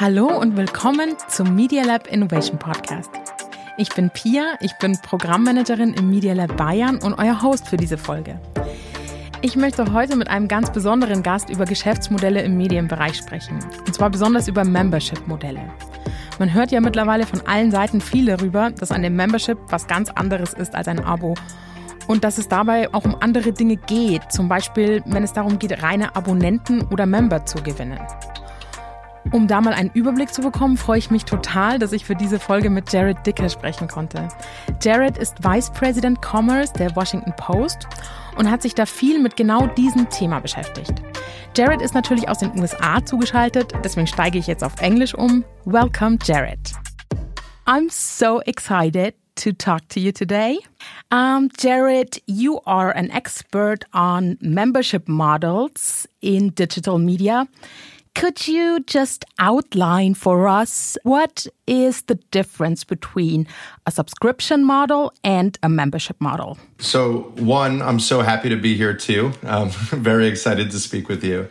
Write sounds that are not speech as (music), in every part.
Hallo und willkommen zum Media Lab Innovation Podcast. Ich bin Pia, ich bin Programmmanagerin im Media Lab Bayern und euer Host für diese Folge. Ich möchte heute mit einem ganz besonderen Gast über Geschäftsmodelle im Medienbereich sprechen. Und zwar besonders über Membership-Modelle. Man hört ja mittlerweile von allen Seiten viel darüber, dass eine Membership was ganz anderes ist als ein Abo. Und dass es dabei auch um andere Dinge geht, zum Beispiel wenn es darum geht, reine Abonnenten oder Member zu gewinnen. Um da mal einen Überblick zu bekommen, freue ich mich total, dass ich für diese Folge mit Jared Dicker sprechen konnte. Jared ist Vice President Commerce der Washington Post und hat sich da viel mit genau diesem Thema beschäftigt. Jared ist natürlich aus den USA zugeschaltet, deswegen steige ich jetzt auf Englisch um. Welcome, Jared. I'm so excited to talk to you today. Um, Jared, you are an expert on membership models in digital media. Could you just outline for us what is the difference between a subscription model and a membership model? So, one, I'm so happy to be here too. I'm (laughs) very excited to speak with you.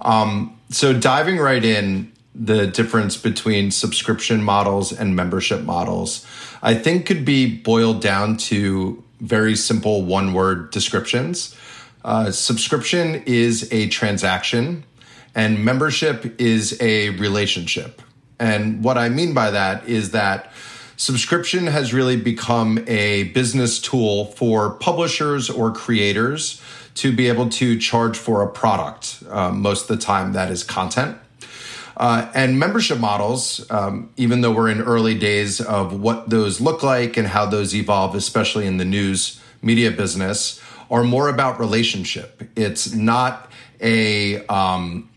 Um, so, diving right in, the difference between subscription models and membership models, I think could be boiled down to very simple one word descriptions. Uh, subscription is a transaction and membership is a relationship. And what I mean by that is that subscription has really become a business tool for publishers or creators to be able to charge for a product. Um, most of the time, that is content. Uh, and membership models, um, even though we're in early days of what those look like and how those evolve, especially in the news media business, are more about relationship. It's not a um,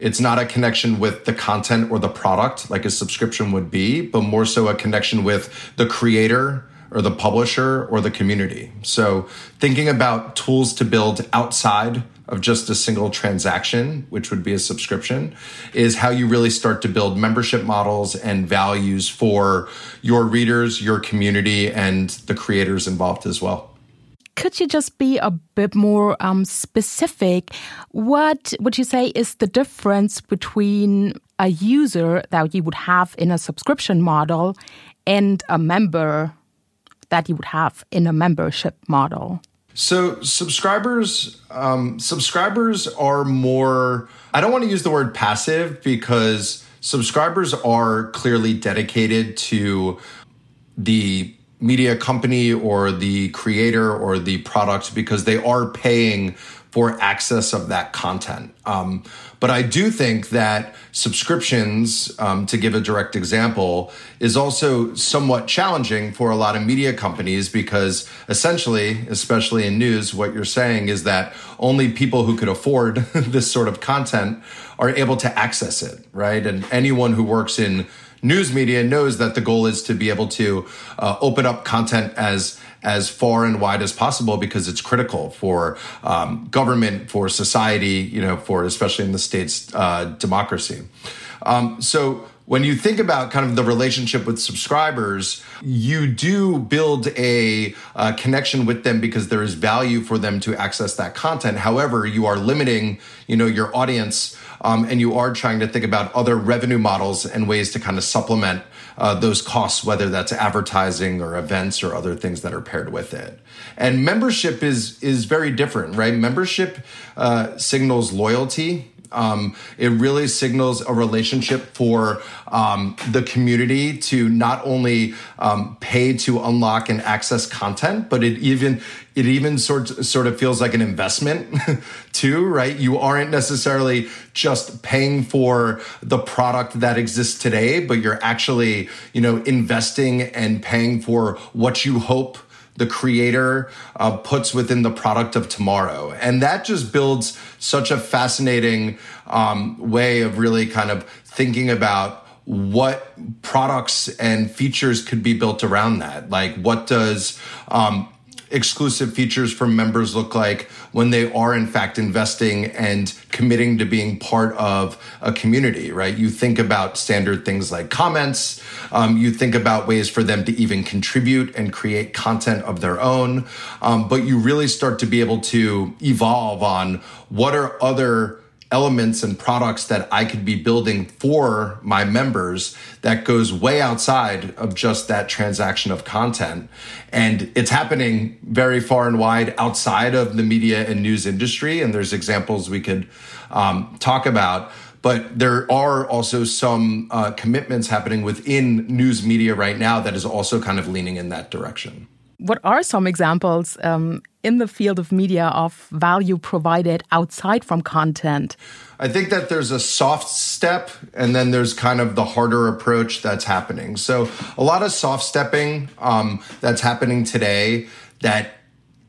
it's not a connection with the content or the product like a subscription would be, but more so a connection with the creator or the publisher or the community. So thinking about tools to build outside of just a single transaction, which would be a subscription, is how you really start to build membership models and values for your readers, your community, and the creators involved as well could you just be a bit more um, specific? What would you say is the difference between a user that you would have in a subscription model and a member that you would have in a membership model? So subscribers, um, subscribers are more. I don't want to use the word passive because subscribers are clearly dedicated to the media company or the creator or the product because they are paying for access of that content. Um, but I do think that subscriptions, um, to give a direct example, is also somewhat challenging for a lot of media companies because essentially, especially in news, what you're saying is that only people who could afford (laughs) this sort of content are able to access it, right? And anyone who works in news media knows that the goal is to be able to uh, open up content as as far and wide as possible because it's critical for um, government, for society, you know, for especially in the states uh, democracy. Um, so when you think about kind of the relationship with subscribers, you do build a, a, connection with them because there is value for them to access that content. However, you are limiting, you know, your audience um, and you are trying to think about other revenue models and ways to kind of supplement uh, those costs, whether that's advertising or events or other things that are paired with it. And membership is is very different, right? Membership uh, signals loyalty um, it really signals a relationship for um, the community to not only um, pay to unlock and access content, but it even it even sort sort of feels like an investment (laughs) too, right? You aren't necessarily just paying for the product that exists today, but you're actually you know investing and paying for what you hope the creator uh, puts within the product of tomorrow. And that just builds such a fascinating um, way of really kind of thinking about what products and features could be built around that. Like, what does um, exclusive features for members look like when they are in fact investing and committing to being part of a community, right? You think about standard things like comments. Um, you think about ways for them to even contribute and create content of their own. Um, but you really start to be able to evolve on what are other elements and products that I could be building for my members that goes way outside of just that transaction of content. And it's happening very far and wide outside of the media and news industry. And there's examples we could um, talk about. But there are also some uh, commitments happening within news media right now that is also kind of leaning in that direction. What are some examples um, in the field of media of value provided outside from content? I think that there's a soft step and then there's kind of the harder approach that's happening. So, a lot of soft stepping um, that's happening today that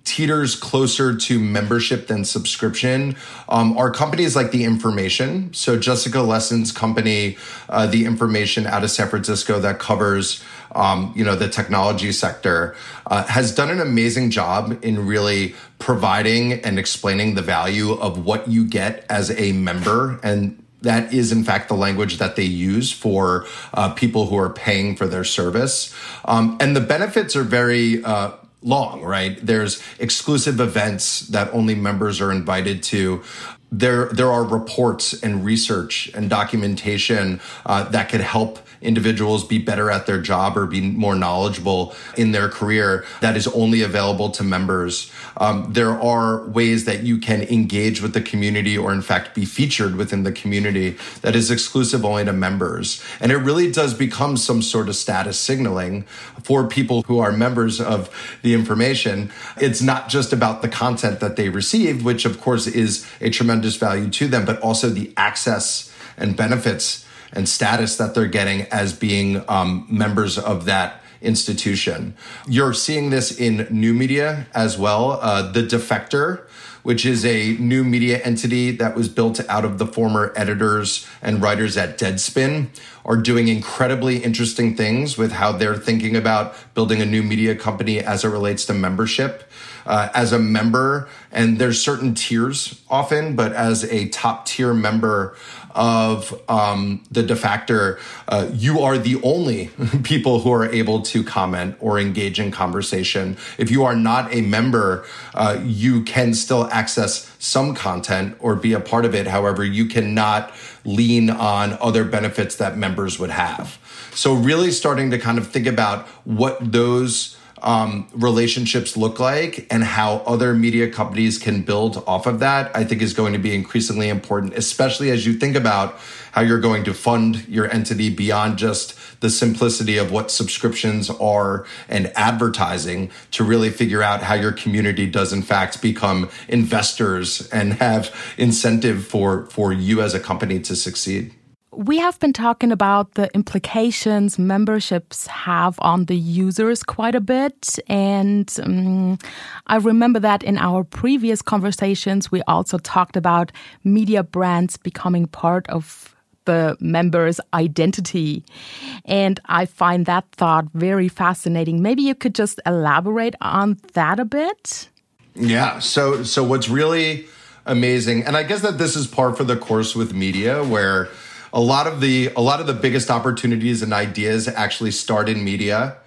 teeters closer to membership than subscription um, are companies like the information so Jessica Lessin's company uh, the information out of san francisco that covers um, you know the technology sector uh, has done an amazing job in really providing and explaining the value of what you get as a member and that is in fact the language that they use for uh, people who are paying for their service um, and the benefits are very uh, long, right? There's exclusive events that only members are invited to. There, there are reports and research and documentation uh, that could help individuals be better at their job or be more knowledgeable in their career that is only available to members. Um, there are ways that you can engage with the community or in fact be featured within the community that is exclusive only to members. And it really does become some sort of status signaling for people who are members of the information. It's not just about the content that they receive, which of course is a tremendous value to them, but also the access and benefits and status that they're getting as being um, members of that institution. You're seeing this in new media as well. Uh, the Defector, which is a new media entity that was built out of the former editors and writers at Deadspin, are doing incredibly interesting things with how they're thinking about building a new media company as it relates to membership. Uh, as a member, and there's certain tiers often, but as a top tier member of um, the Defector, uh, you are the only (laughs) people who are able to comment or engage in conversation. If you are not a member, uh, you can still access some content or be a part of it. However, you cannot lean on other benefits that members would have. So, really starting to kind of think about what those um, relationships look like and how other media companies can build off of that, I think is going to be increasingly important, especially as you think about how you're going to fund your entity beyond just the simplicity of what subscriptions are and advertising to really figure out how your community does in fact become investors and have incentive for, for you as a company to succeed we have been talking about the implications memberships have on the users quite a bit. And um, I remember that in our previous conversations, we also talked about media brands becoming part of the member's identity. And I find that thought very fascinating. Maybe you could just elaborate on that a bit? Yeah. So, so what's really amazing, and I guess that this is par for the course with media, where a lot of the a lot of the biggest opportunities and ideas actually start in media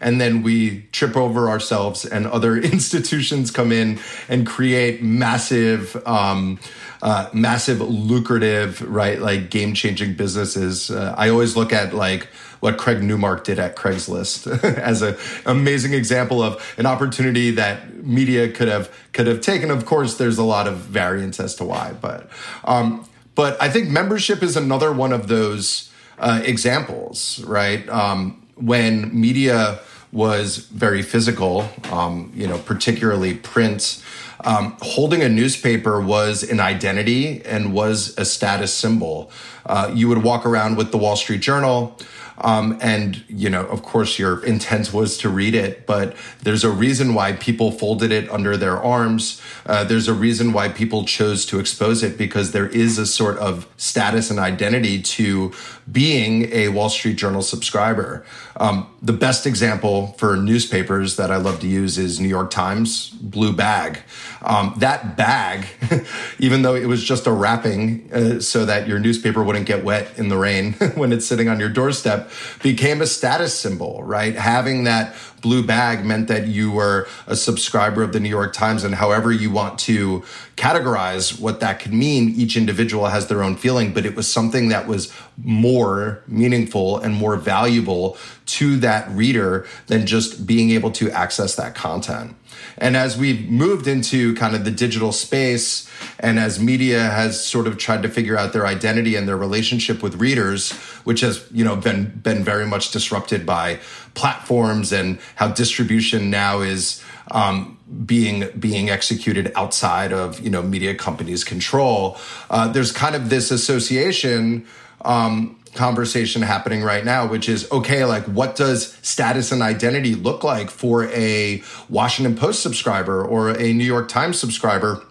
and then we trip over ourselves and other (laughs) institutions come in and create massive um, uh, massive lucrative right like game changing businesses. Uh, i always look at like what craig newmark did at craigslist (laughs) as an amazing example of an opportunity that media could have could have taken. Of course there's a lot of variance as to why but um, but I think membership is another one of those uh, examples, right? Um, when media was very physical, um, you know, particularly print. Um, holding a newspaper was an identity and was a status symbol. Uh, you would walk around with the Wall Street Journal. Um, and, you know, of course, your intent was to read it, but there's a reason why people folded it under their arms. Uh, there's a reason why people chose to expose it because there is a sort of status and identity to being a Wall Street Journal subscriber. Um, the best example for newspapers that I love to use is New York Times blue bag. Um, that bag, (laughs) even though it was just a wrapping uh, so that your newspaper wouldn't get wet in the rain (laughs) when it's sitting on your doorstep, became a status symbol, right? Having that blue bag meant that you were a subscriber of the New York Times and however you want to categorize what that could mean. Each individual has their own feeling, but it was something that was more meaningful and more valuable to that reader than just being able to access that content. And as we've moved into kind of the digital space, and as media has sort of tried to figure out their identity and their relationship with readers, which has you know been been very much disrupted by platforms and how distribution now is um, being being executed outside of you know media companies' control. Uh, there's kind of this association. Um, conversation happening right now, which is okay, like what does status and identity look like for a Washington Post subscriber or a New York Times subscriber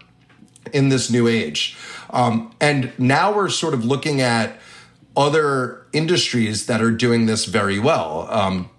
in this new age? Um, and now we're sort of looking at other industries that are doing this very well. Um,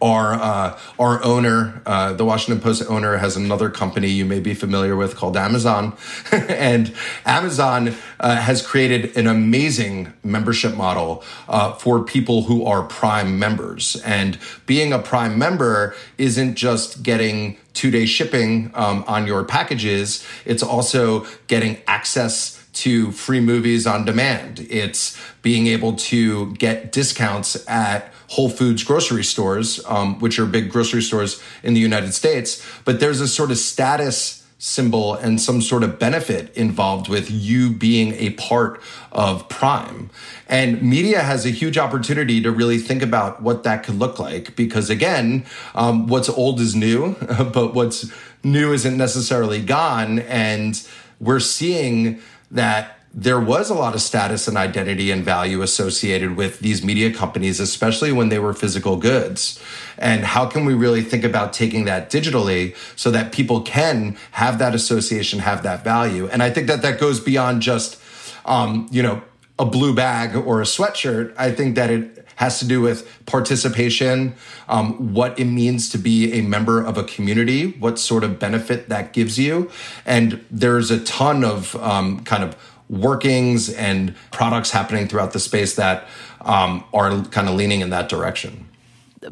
our uh, our owner, uh, the Washington Post owner, has another company you may be familiar with called Amazon, (laughs) and Amazon uh, has created an amazing membership model uh, for people who are Prime members. And being a Prime member isn't just getting two day shipping um, on your packages; it's also getting access to free movies on demand. It's being able to get discounts at Whole Foods grocery stores, um, which are big grocery stores in the United States. But there's a sort of status symbol and some sort of benefit involved with you being a part of Prime. And media has a huge opportunity to really think about what that could look like because, again, um, what's old is new, (laughs) but what's new isn't necessarily gone. And we're seeing that there was a lot of status and identity and value associated with these media companies, especially when they were physical goods. And how can we really think about taking that digitally so that people can have that association, have that value? And I think that that goes beyond just, um, you know, a blue bag or a sweatshirt. I think that it has to do with participation, um, what it means to be a member of a community, what sort of benefit that gives you. And there's a ton of um, kind of workings and products happening throughout the space that um, are kind of leaning in that direction.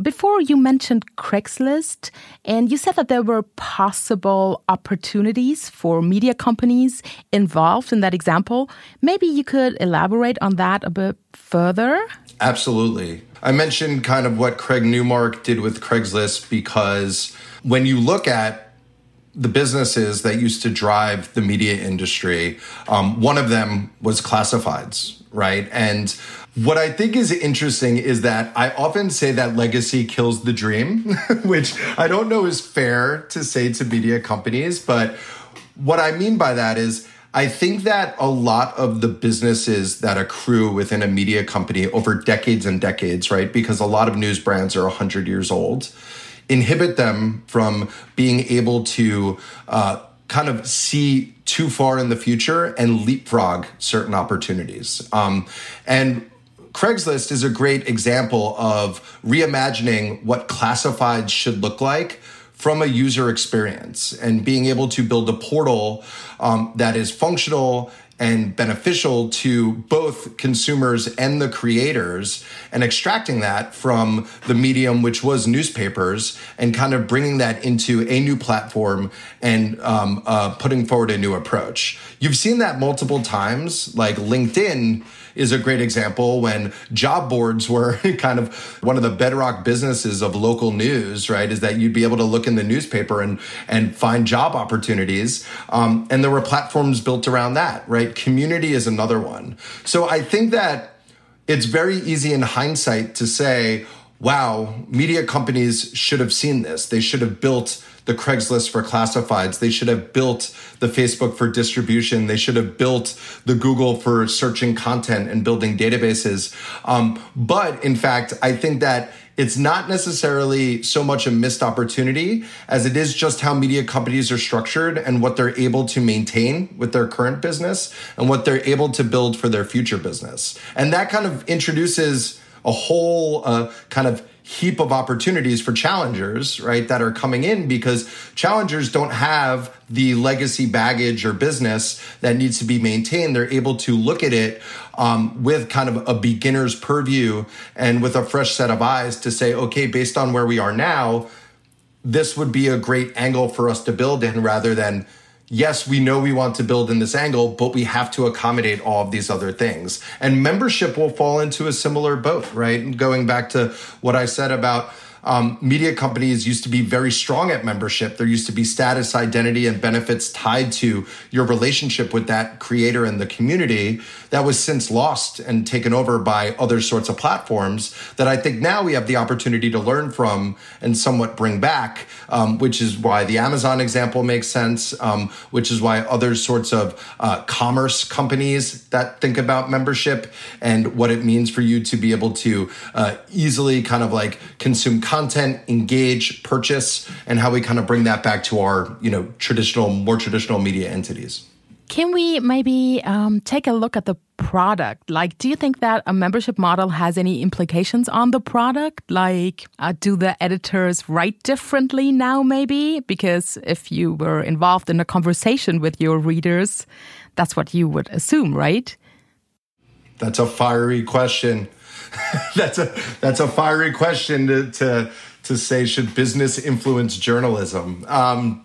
Before you mentioned Craigslist, and you said that there were possible opportunities for media companies involved in that example. Maybe you could elaborate on that a bit further? Absolutely. I mentioned kind of what Craig Newmark did with Craigslist because when you look at the businesses that used to drive the media industry, um, one of them was classifieds, right? And what I think is interesting is that I often say that legacy kills the dream, (laughs) which I don't know is fair to say to media companies. But what I mean by that is, I think that a lot of the businesses that accrue within a media company over decades and decades, right? Because a lot of news brands are 100 years old inhibit them from being able to uh, kind of see too far in the future and leapfrog certain opportunities. Um, and Craigslist is a great example of reimagining what classifieds should look like from a user experience and being able to build a portal um, that is functional and beneficial to both consumers and the creators and extracting that from the medium which was newspapers and kind of bringing that into a new platform and um, uh, putting forward a new approach. You've seen that multiple times like linkedin is a great example when job boards were (laughs) kind of one of the bedrock businesses of local news, right? Is that you'd be able to look in the newspaper and and find job opportunities. Um, and there were platforms built around that, right? Community is another one. So I think that it's very easy in hindsight to say, wow, media companies should have seen this. They should have built the Craigslist for classifieds. They should have built the Facebook for distribution. They should have built the Google for searching content and building databases. Um, but in fact, I think that it's not necessarily so much a missed opportunity as it is just how media companies are structured and what they're able to maintain with their current business and what they're able to build for their future business. And that kind of introduces a whole uh, kind of heap of opportunities for challengers, right, that are coming in because challengers don't have the legacy baggage or business that needs to be maintained. They're able to look at it um, with kind of a beginner's purview and with a fresh set of eyes to say, okay, based on where we are now, this would be a great angle for us to build in rather than yes, we know we want to build in this angle, but we have to accommodate all of these other things. And membership will fall into a similar boat, right? Going back to what I said about um, media companies used to be very strong at membership. There used to be status, identity, and benefits tied to your relationship with that creator and the community that was since lost and taken over by other sorts of platforms that I think now we have the opportunity to learn from and somewhat bring back, um, which is why the Amazon example makes sense, um, which is why other sorts of uh, commerce companies that think about membership and what it means for you to be able to uh, easily kind of like consume content, engage, purchase, and how we kind of bring that back to our, you know, traditional, more traditional media entities. Can we maybe um, take a look at the product? Like, do you think that a membership model has any implications on the product? Like, uh, do the editors write differently now, maybe? Because if you were involved in a conversation with your readers, that's what you would assume, right? That's a fiery question. (laughs) that's a that's a fiery question to to to say should business influence journalism. Um,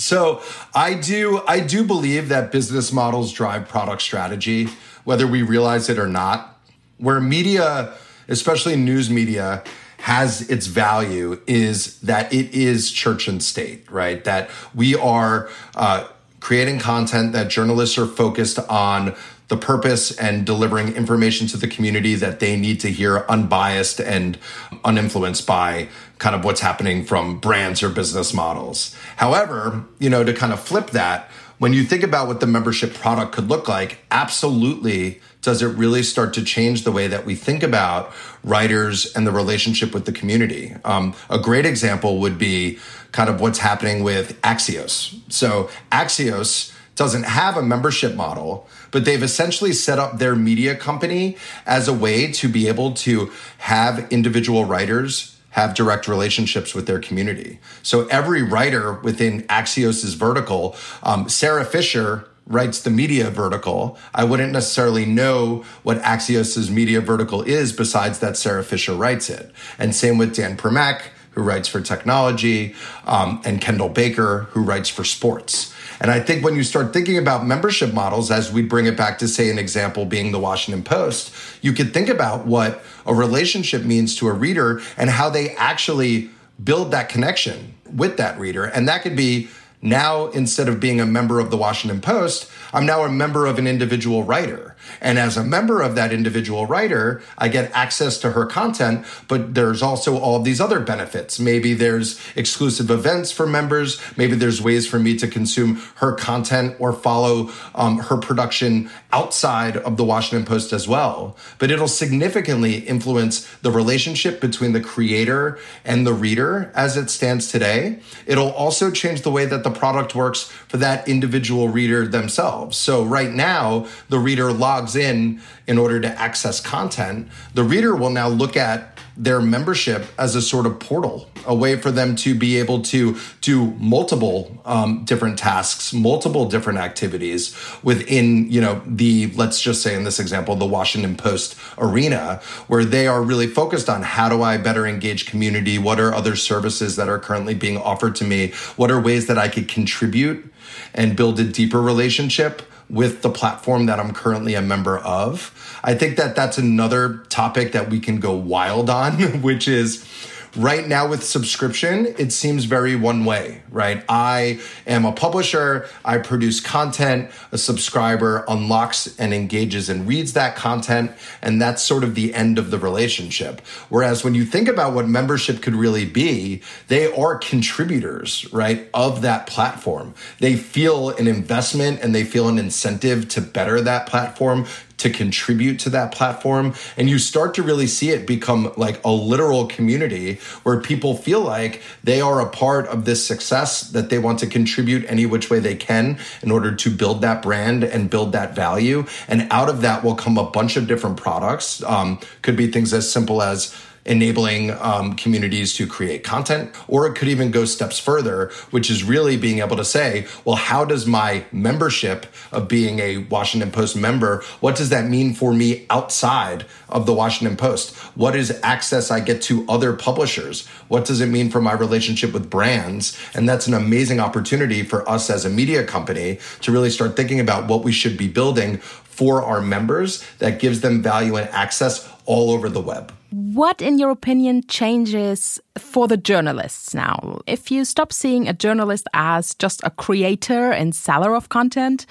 so I do I do believe that business models drive product strategy, whether we realize it or not. Where media, especially news media, has its value is that it is church and state, right? That we are uh, creating content that journalists are focused on the purpose and delivering information to the community that they need to hear unbiased and uninfluenced by kind of what's happening from brands or business models. However, you know, to kind of flip that, when you think about what the membership product could look like, absolutely does it really start to change the way that we think about writers and the relationship with the community? Um, a great example would be kind of what's happening with Axios. So Axios doesn't have a membership model, but they've essentially set up their media company as a way to be able to have individual writers have direct relationships with their community. So every writer within Axios's vertical, um, Sara Fischer writes the media vertical. I wouldn't necessarily know what Axios's media vertical is besides that Sara Fischer writes it. And same with Dan Primack, who writes for technology, um, and Kendall Baker, who writes for sports. And I think when you start thinking about membership models, as we bring it back to, say, an example being the Washington Post, you could think about what a relationship means to a reader and how they actually build that connection with that reader. And that could be now, instead of being a member of the Washington Post, I'm now a member of an individual writer. And as a member of that individual writer, I get access to her content, but there's also all of these other benefits. Maybe there's exclusive events for members. Maybe there's ways for me to consume her content or follow um, her production outside of the Washington Post as well. But it'll significantly influence the relationship between the creator and the reader as it stands today. It'll also change the way that the product works for that individual reader themselves. So right now, the reader logs in in order to access content. The reader will now look at their membership as a sort of portal, a way for them to be able to do multiple um, different tasks, multiple different activities within, you know, the, let's just say in this example, the Washington Post arena, where they are really focused on how do I better engage community? What are other services that are currently being offered to me? What are ways that I could contribute and build a deeper relationship? With the platform that I'm currently a member of. I think that that's another topic that we can go wild on, (laughs) which is Right now with subscription, it seems very one way, right? I am a publisher, I produce content, a subscriber unlocks and engages and reads that content, and that's sort of the end of the relationship. Whereas when you think about what membership could really be, they are contributors, right, of that platform. They feel an investment and they feel an incentive to better that platform, to contribute to that platform. And you start to really see it become like a literal community where people feel like they are a part of this success, that they want to contribute any which way they can in order to build that brand and build that value. And out of that will come a bunch of different products. Um, could be things as simple as enabling um, communities to create content, or it could even go steps further, which is really being able to say, well, how does my membership of being a Washington Post member, what does that mean for me outside of the Washington Post? What is access I get to other publishers? What does it mean for my relationship with brands? And that's an amazing opportunity for us as a media company to really start thinking about what we should be building for our members that gives them value and access all over the web. What, in your opinion, changes for the journalists now? If you stop seeing a journalist as just a creator and seller of content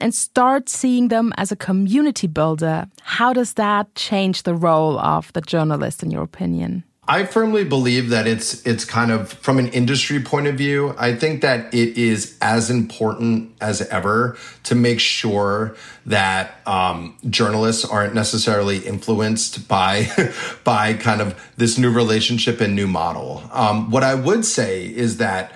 and start seeing them as a community builder, how does that change the role of the journalist, in your opinion? I firmly believe that it's it's kind of from an industry point of view. I think that it is as important as ever to make sure that um, journalists aren't necessarily influenced by (laughs) by kind of this new relationship and new model. Um, what I would say is that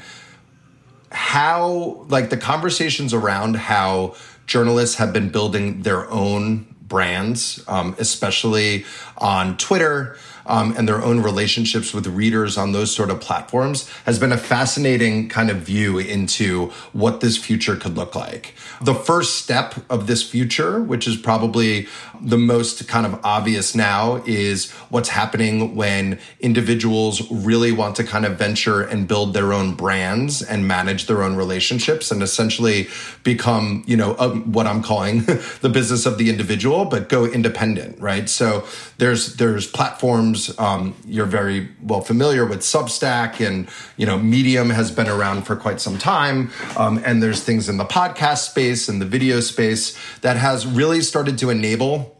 how like the conversations around how journalists have been building their own brands, um, especially on Twitter um, and their own relationships with readers on those sort of platforms has been a fascinating kind of view into what this future could look like. The first step of this future, which is probably the most kind of obvious now, is what's happening when individuals really want to kind of venture and build their own brands and manage their own relationships and essentially become, you know, uh, what I'm calling (laughs) the business of the individual, but go independent, right? So there's there's platforms um, you're very well familiar with Substack and you know Medium has been around for quite some time, um, and there's things in the podcast space and the video space that has really started to enable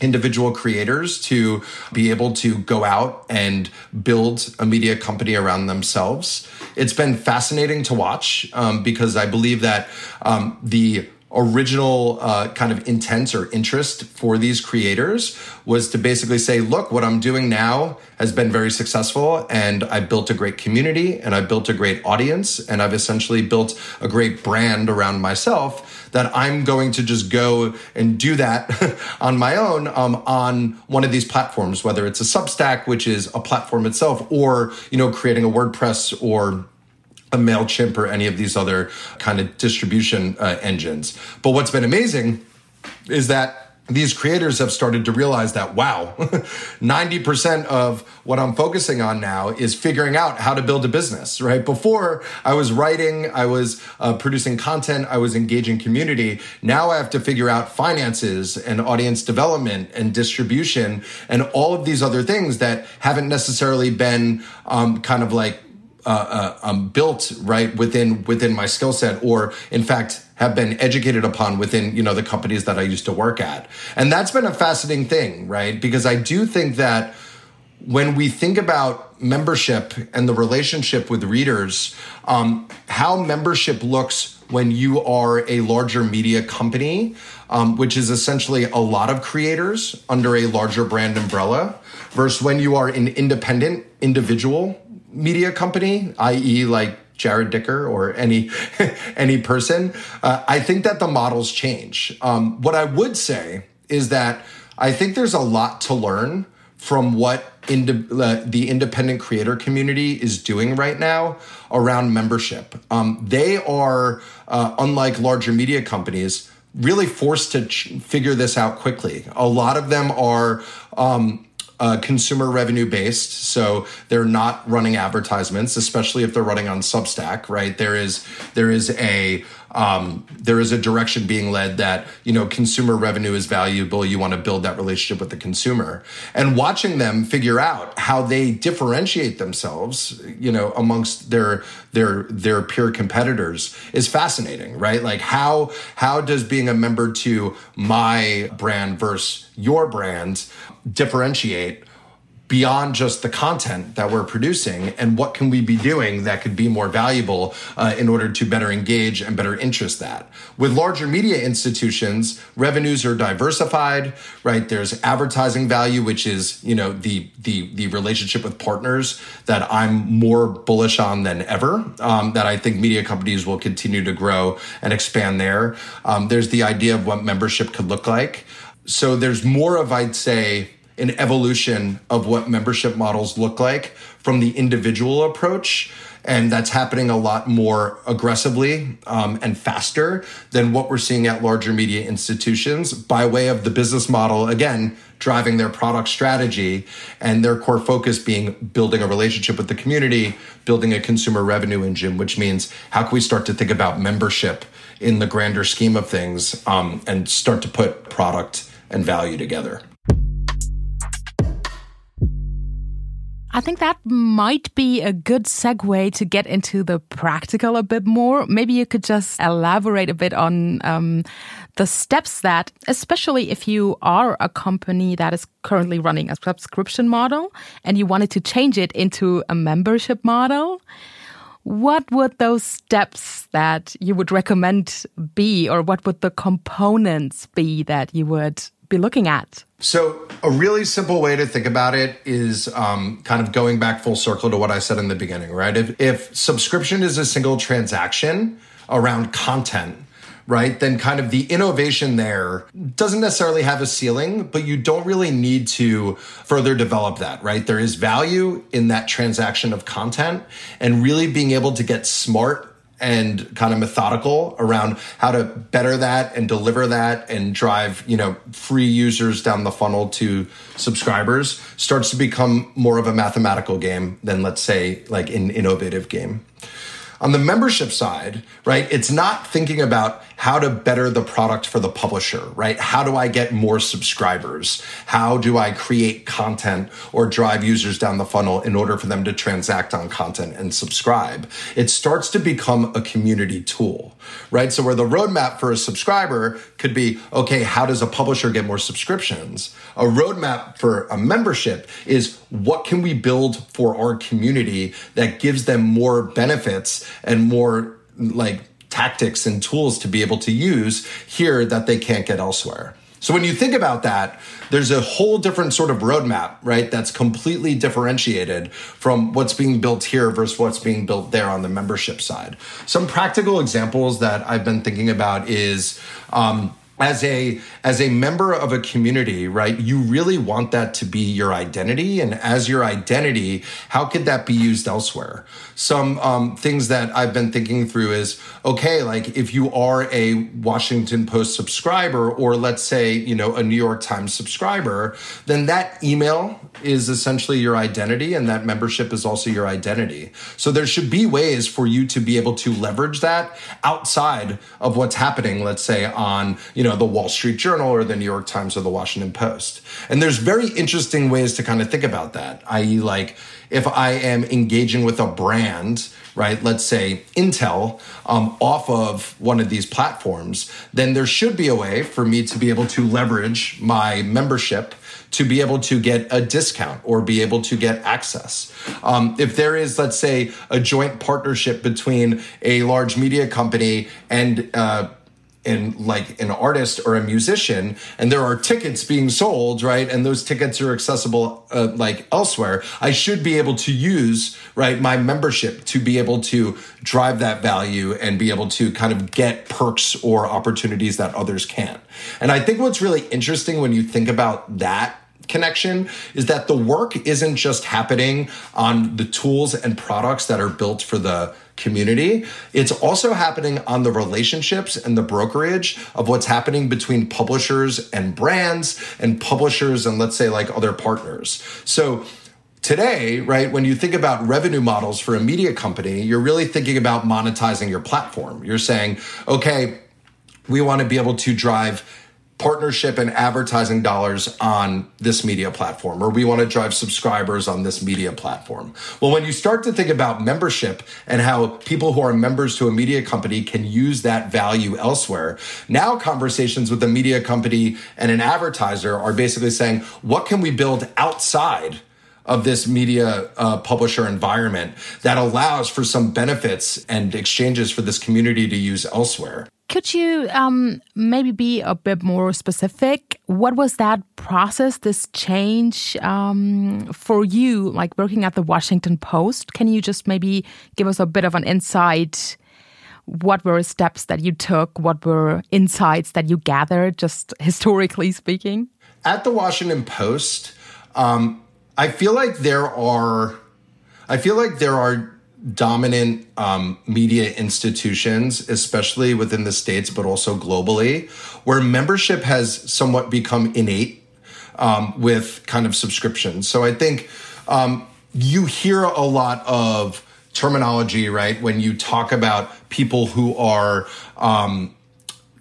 individual creators to be able to go out and build a media company around themselves. It's been fascinating to watch um, because I believe that um, the original uh, kind of intent or interest for these creators was to basically say, look, what I'm doing now has been very successful and I built a great community and I built a great audience and I've essentially built a great brand around myself that I'm going to just go and do that (laughs) on my own um, on one of these platforms, whether it's a Substack, which is a platform itself, or, you know, creating a WordPress or a MailChimp or any of these other kind of distribution uh, engines. But what's been amazing is that these creators have started to realize that wow (laughs) 90% of what i'm focusing on now is figuring out how to build a business right before i was writing i was uh, producing content i was engaging community now i have to figure out finances and audience development and distribution and all of these other things that haven't necessarily been um, kind of like uh, uh, um, built right within within my skill set, or in fact have been educated upon within you know the companies that I used to work at, and that's been a fascinating thing, right? Because I do think that when we think about membership and the relationship with readers, um, how membership looks when you are a larger media company, um, which is essentially a lot of creators under a larger brand umbrella, versus when you are an independent individual media company, i.e., like Jared Dicker or any (laughs) any person, uh, I think that the models change. Um, what I would say is that I think there's a lot to learn from what ind- uh, the independent creator community is doing right now around membership. Um, they are, uh, unlike larger media companies, really forced to ch- figure this out quickly. A lot of them are. Um, uh, consumer revenue based. So they're not running advertisements, especially if they're running on Substack, right? There is there is a um, there is a direction being led that you know consumer revenue is valuable. You want to build that relationship with the consumer, and watching them figure out how they differentiate themselves, you know, amongst their their their peer competitors is fascinating, right? Like how how does being a member to my brand versus your brand differentiate beyond just the content that we're producing and what can we be doing that could be more valuable uh, in order to better engage and better interest that? With larger media institutions revenues are diversified right? There's advertising value which is you know the the the relationship with partners that i'm more bullish on than ever um, that i think media companies will continue to grow and expand there. Um, there's the idea of what membership could look like. So there's more of i'd say an evolution of what membership models look like from the individual approach and that's happening a lot more aggressively um, and faster than what we're seeing at larger media institutions by way of the business model, again, driving their product strategy and their core focus being building a relationship with the community, building a consumer revenue engine, which means how can we start to think about membership in the grander scheme of things um, and start to put product and value together. I think that might be a good segue to get into the practical a bit more. Maybe you could just elaborate a bit on um, the steps that, especially if you are a company that is currently running a subscription model and you wanted to change it into a membership model. What would those steps that you would recommend be, or what would the components be that you would be looking at? So, a really simple way to think about it is um, kind of going back full circle to what I said in the beginning, right? If, if subscription is a single transaction around content, right, then kind of the innovation there doesn't necessarily have a ceiling, but you don't really need to further develop that, right? There is value in that transaction of content and really being able to get smart and kind of methodical around how to better that and deliver that and drive you know free users down the funnel to subscribers starts to become more of a mathematical game than let's say like an innovative game on the membership side, right, it's not thinking about how to better the product for the publisher, right? How do I get more subscribers? How do I create content or drive users down the funnel in order for them to transact on content and subscribe? It starts to become a community tool, right? So where the roadmap for a subscriber could be, okay, how does a publisher get more subscriptions? A roadmap for a membership is what can we build for our community that gives them more benefits and more like tactics and tools to be able to use here that they can't get elsewhere. So when you think about that, there's a whole different sort of roadmap, right? That's completely differentiated from what's being built here versus what's being built there on the membership side. Some practical examples that I've been thinking about is um, as a as a member of a community right you really want that to be your identity. And as your identity how could that be used elsewhere? Some um, things that i've been thinking through is okay like if you are a washington post subscriber or let's say you know a new york times subscriber then that email is essentially your identity and that membership is also your identity. So there should be ways for you to be able to leverage that outside of what's happening let's say on you know, the Wall Street Journal or the New York Times or the Washington Post. And there's very interesting ways to kind of think about that, i.e., like if I am engaging with a brand, right, let's say Intel, um, off of one of these platforms, then there should be a way for me to be able to leverage my membership to be able to get a discount or be able to get access. Um, if there is, let's say, a joint partnership between a large media company and uh, in like an artist or a musician and there are tickets being sold right? And those tickets are accessible uh, like elsewhere. I should be able to use right my membership to be able to drive that value and be able to kind of get perks or opportunities that others can't. And i think what's really interesting when you think about that connection is that the work isn't just happening on the tools and products that are built for the community. It's also happening on the relationships and the brokerage of what's happening between publishers and brands and publishers and let's say like other partners. So today, right, when you think about revenue models for a media company, you're really thinking about monetizing your platform. You're saying, okay, we want to be able to drive partnership and advertising dollars on this media platform, or we want to drive subscribers on this media platform. Well, when you start to think about membership and how people who are members to a media company can use that value elsewhere, now conversations with a media company and an advertiser are basically saying, what can we build outside? of this media uh, publisher environment that allows for some benefits and exchanges for this community to use elsewhere. Could you um, maybe be a bit more specific? What was that process, this change um, for you, like working at the Washington Post? Can you just maybe give us a bit of an insight? What were steps that you took? What were insights that you gathered, just historically speaking? At the Washington Post, Um, I feel like there are, I feel like there are dominant um, media institutions, especially within the states, but also globally, where membership has somewhat become innate um, with kind of subscriptions. So I think um, you hear a lot of terminology, right, when you talk about people who are um,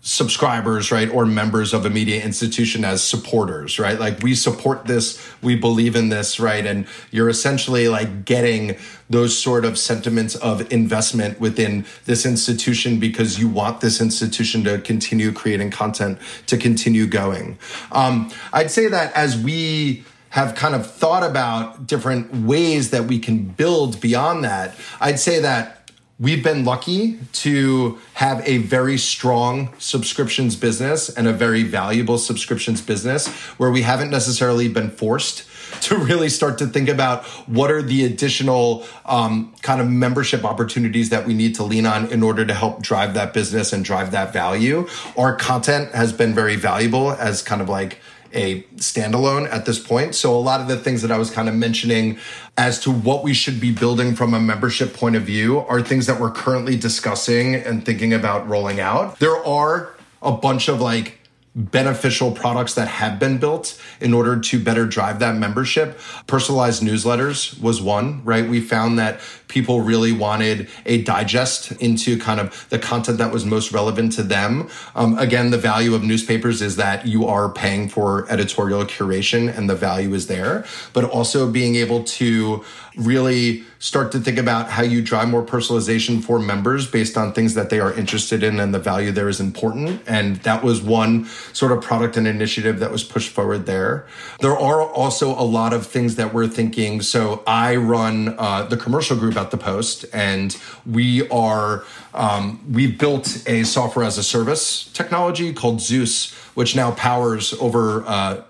subscribers, right, or members of a media institution as supporters, right? Like we support this, we believe in this, right? And you're essentially like getting those sort of sentiments of investment within this institution because you want this institution to continue creating content, to continue going. Um, I'd say that as we have kind of thought about different ways that we can build beyond that, I'd say that we've been lucky to have a very strong subscriptions business and a very valuable subscriptions business where we haven't necessarily been forced to really start to think about what are the additional um, kind of membership opportunities that we need to lean on in order to help drive that business and drive that value. Our content has been very valuable as kind of like a standalone at this point. So a lot of the things that I was kind of mentioning as to what we should be building from a membership point of view are things that we're currently discussing and thinking about rolling out. There are a bunch of like beneficial products that have been built in order to better drive that membership. Personalized newsletters was one, right? We found that people really wanted a digest into kind of the content that was most relevant to them. Um, again, the value of newspapers is that you are paying for editorial curation and the value is there, but also being able to really start to think about how you drive more personalization for members based on things that they are interested in and the value there is important. And that was one sort of product and initiative that was pushed forward there. There are also a lot of things that we're thinking. So I run uh, the commercial group at the Post, and we are um, we've built a software as a service technology called Zeus, which now powers over. Uh,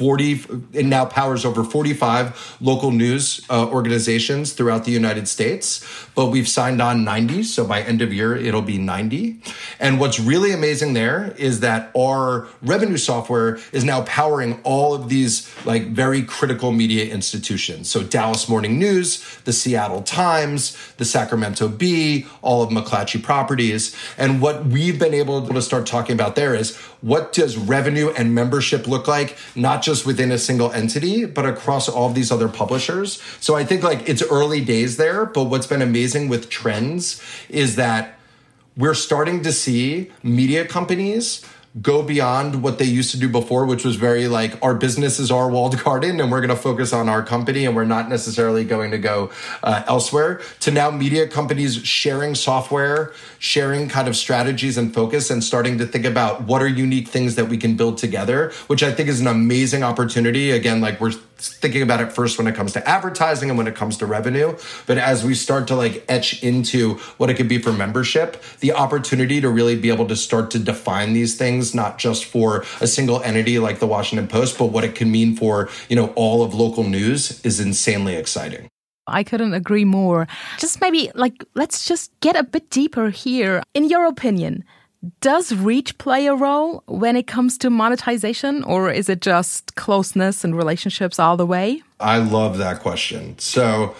40 it now powers over 45 local news uh, organizations throughout the united states. But we've signed on 90 so by end of year it'll be 90 and what's really amazing there is that our revenue software is now powering all of these like very critical media institutions. So dallas morning news the seattle times the sacramento bee all of mcclatchy properties. And what we've been able to start talking about there is what does revenue and membership look like not just within a single entity, but across all of these other publishers. So I think like it's early days there, but what's been amazing with trends is that we're starting to see media companies go beyond what they used to do before, which was very like our business is our walled (laughs) garden and we're going to focus on our company and we're not necessarily going to go uh, elsewhere, to now media companies sharing software, sharing kind of strategies and focus and starting to think about what are unique things that we can build together, which I think is an amazing opportunity. Again, like we're thinking about it first when it comes to advertising and when it comes to revenue. But as we start to like etch into what it could be for membership, the opportunity to really be able to start to define these things, not just for a single entity like the Washington Post, but what it can mean for, you know, all of local news is insanely exciting. I couldn't agree more. Just maybe like let's just get a bit deeper here. In your opinion, does reach play a role when it comes to monetization, or is it just closeness and relationships all the way? I love that question. So,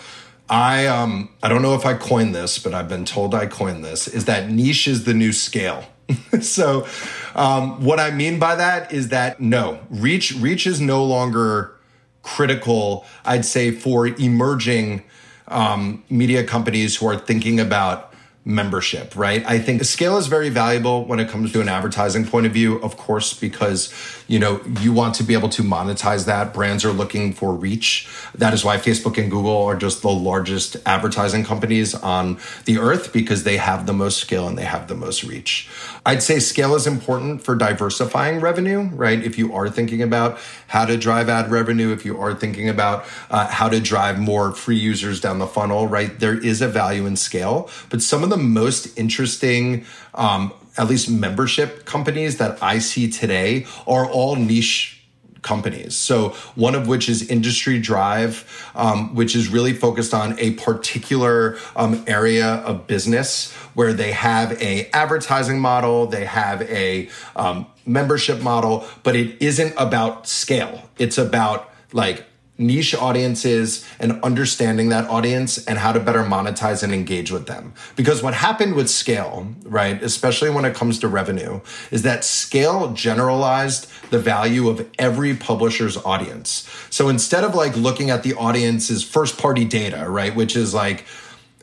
I um I don't know if I coined this, but I've been told I coined this. Is that niche is the new scale? (laughs) so, um, what I mean by that is that no, reach reach is no longer critical. I'd say for emerging um, media companies who are thinking about membership, right? I think scale is very valuable when it comes to an advertising point of view, of course, because, you know, you want to be able to monetize that. Brands are looking for reach. That is why Facebook and Google are just the largest advertising companies on the earth because they have the most scale and they have the most reach. I'd say scale is important for diversifying revenue, right? If you are thinking about how to drive ad revenue, if you are thinking about uh, how to drive more free users down the funnel, right? There is a value in scale, but some of of the most interesting, um, at least membership companies that I see today are all niche companies. So one of which is Industry Dive, um, which is really focused on a particular um, area of business where they have a advertising model, they have a um, membership model, but it isn't about scale. It's about like niche audiences and understanding that audience and how to better monetize and engage with them. Because what happened with scale, right, especially when it comes to revenue, is that scale generalized the value of every publisher's audience. So instead of like looking at the audience's first party data, right, which is like,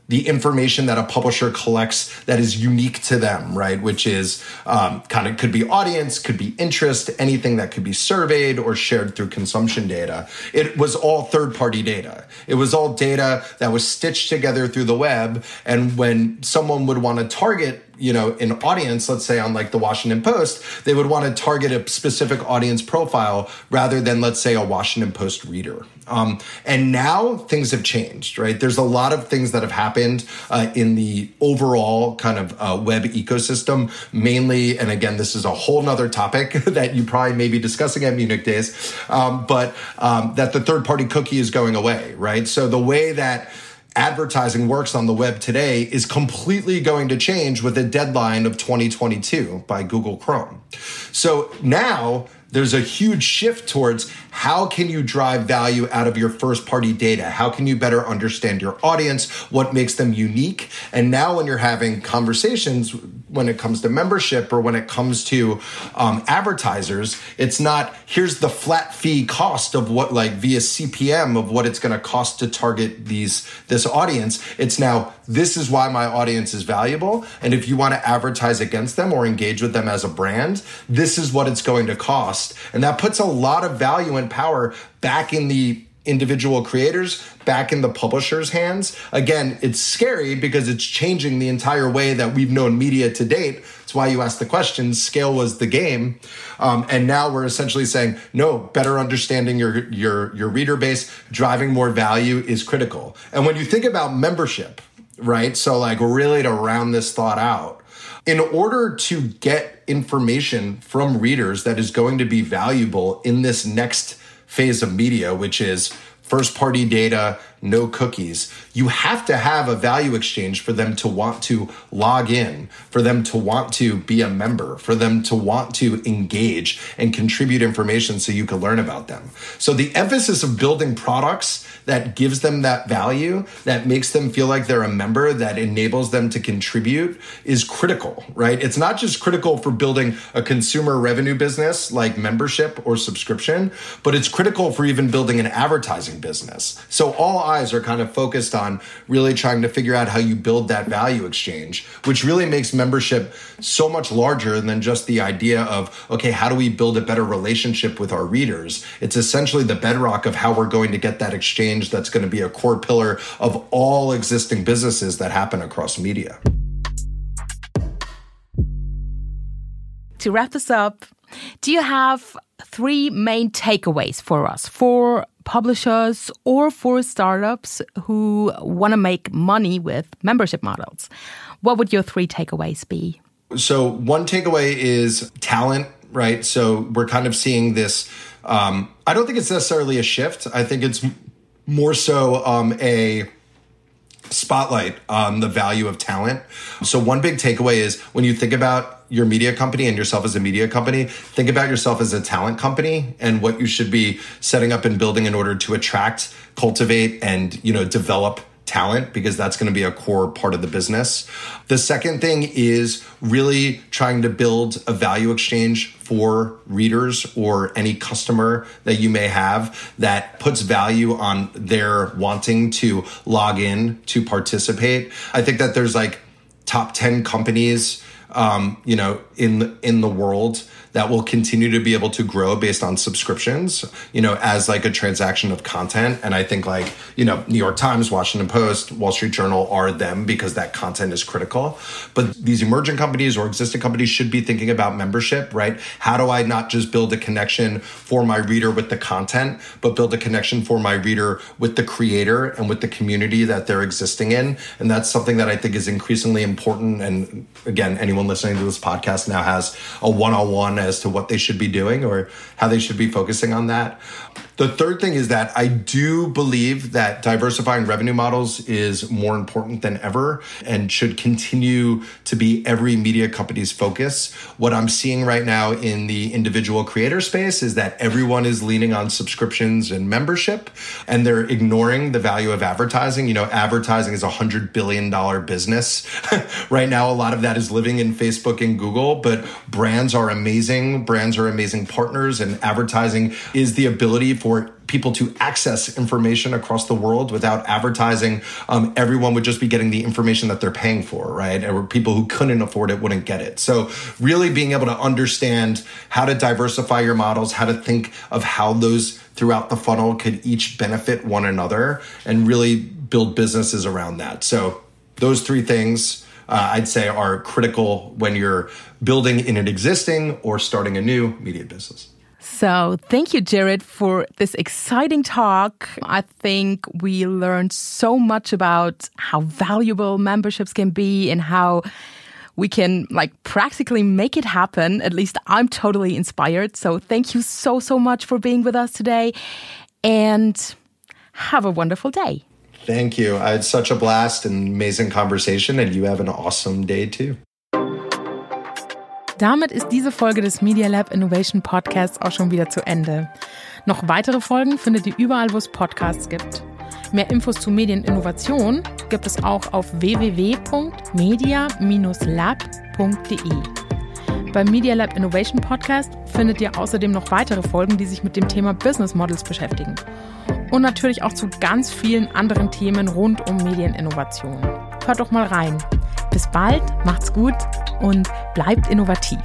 the information that a publisher collects that is unique to them, right? Which is um, kind of could be audience, could be interest, anything that could be surveyed or shared through consumption data. It was all third party data. It was all data that was stitched together through the web. And when someone would want to target you know, an audience, let's say on like the Washington Post, they would want to target a specific audience profile rather than, let's say, a Washington Post reader. Um, and now things have changed, right? There's a lot of things that have happened uh, in the overall kind of uh, web ecosystem, mainly, and again, this is a whole nother topic (laughs) that you probably may be discussing at Munich Days, um, but um, that the third party cookie is going away, right? So the way that advertising works on the web today is completely going to change with a deadline of 2022 by Google Chrome. So now there's a huge shift towards how can you drive value out of your first party data? How can you better understand your audience? What makes them unique? And now when you're having conversations when it comes to membership or when it comes to um, advertisers, it's not here's the flat fee cost of what like via CPM of what it's going to cost to target these this audience. It's now this is why my audience is valuable. And if you want to advertise against them or engage with them as a brand, this is what it's going to cost. And that puts a lot of value and power back in the individual creators back in the publisher's hands. Again, it's scary because it's changing the entire way that we've known media to date. That's why you asked the question. Scale was the game, um, and now we're essentially saying no. Better understanding your your your reader base, driving more value is critical. And when you think about membership, right? So like really to round this thought out. In order to get information from readers that is going to be valuable in this next phase of media, which is first party data, no cookies. You have to have a value exchange for them to want to log in, for them to want to be a member, for them to want to engage and contribute information so you can learn about them. So the emphasis of building products that gives them that value, that makes them feel like they're a member, that enables them to contribute is critical, right? It's not just critical for building a consumer revenue business like membership or subscription, but it's critical for even building an advertising business. So all eyes are kind of focused on really trying to figure out how you build that value exchange, which really makes membership so much larger than just the idea of, okay, how do we build a better relationship with our readers? It's essentially the bedrock of how we're going to get that exchange that's going to be a core pillar of all existing businesses that happen across media. To wrap this up, do you have three main takeaways for us for publishers or for startups who want to make money with membership models? What would your three takeaways be? So, one takeaway is talent, right? So, we're kind of seeing this. Um, I don't think it's necessarily a shift. I think it's more so um, a spotlight on the value of talent. So, one big takeaway is when you think about your media company and yourself as a media company, think about yourself as a talent company and what you should be setting up and building in order to attract, cultivate, and you know develop talent because that's going to be a core part of the business. The second thing is really trying to build a value exchange for readers or any customer that you may have that puts value on their wanting to log in to participate. I think that there's like top 10 companies um, you know, in in the world that will continue to be able to grow based on subscriptions, you know, as like a transaction of content. And I think like, you know, New York Times, Washington Post, Wall Street Journal are them because that content is critical. But these emerging companies or existing companies should be thinking about membership, right? How do I not just build a connection for my reader with the content, but build a connection for my reader with the creator and with the community that they're existing in? And that's something that I think is increasingly important. And again, anyone listening to this podcast now has a one on one as to what they should be doing or how they should be focusing on that. The third thing is that I do believe that diversifying revenue models is more important than ever and should continue to be every media company's focus. What I'm seeing right now in the individual creator space is that everyone is leaning on subscriptions and membership and they're ignoring the value of advertising. You know, advertising is a hundred billion dollar business. (laughs) right now, a lot of that is living in Facebook and Google, but brands are amazing. Brands are amazing partners and advertising is the ability for people to access information across the world without advertising. Um, everyone would just be getting the information that they're paying for, right? Or people who couldn't afford it wouldn't get it. So really being able to understand how to diversify your models, how to think of how those throughout the funnel could each benefit one another and really build businesses around that. So those three things uh, I'd say are critical when you're building in an existing or starting a new media business. So, thank you, Jarrod, for this exciting talk. I think we learned so much about how valuable memberships can be and how we can like practically make it happen. At least I'm totally inspired. So, thank you so, so much for being with us today and have a wonderful day. Thank you. I had such a blast and amazing conversation, and you have an awesome day too. Damit ist diese Folge des Media Lab Innovation Podcasts auch schon wieder zu Ende. Noch weitere Folgen findet ihr überall, wo es Podcasts gibt. Mehr Infos zu Medieninnovation gibt es auch auf www.media-lab.de. Beim Media Lab Innovation Podcast findet ihr außerdem noch weitere Folgen, die sich mit dem Thema Business Models beschäftigen. Und natürlich auch zu ganz vielen anderen Themen rund um Medieninnovation. Hört doch mal rein. Bis bald, macht's gut und bleibt innovativ.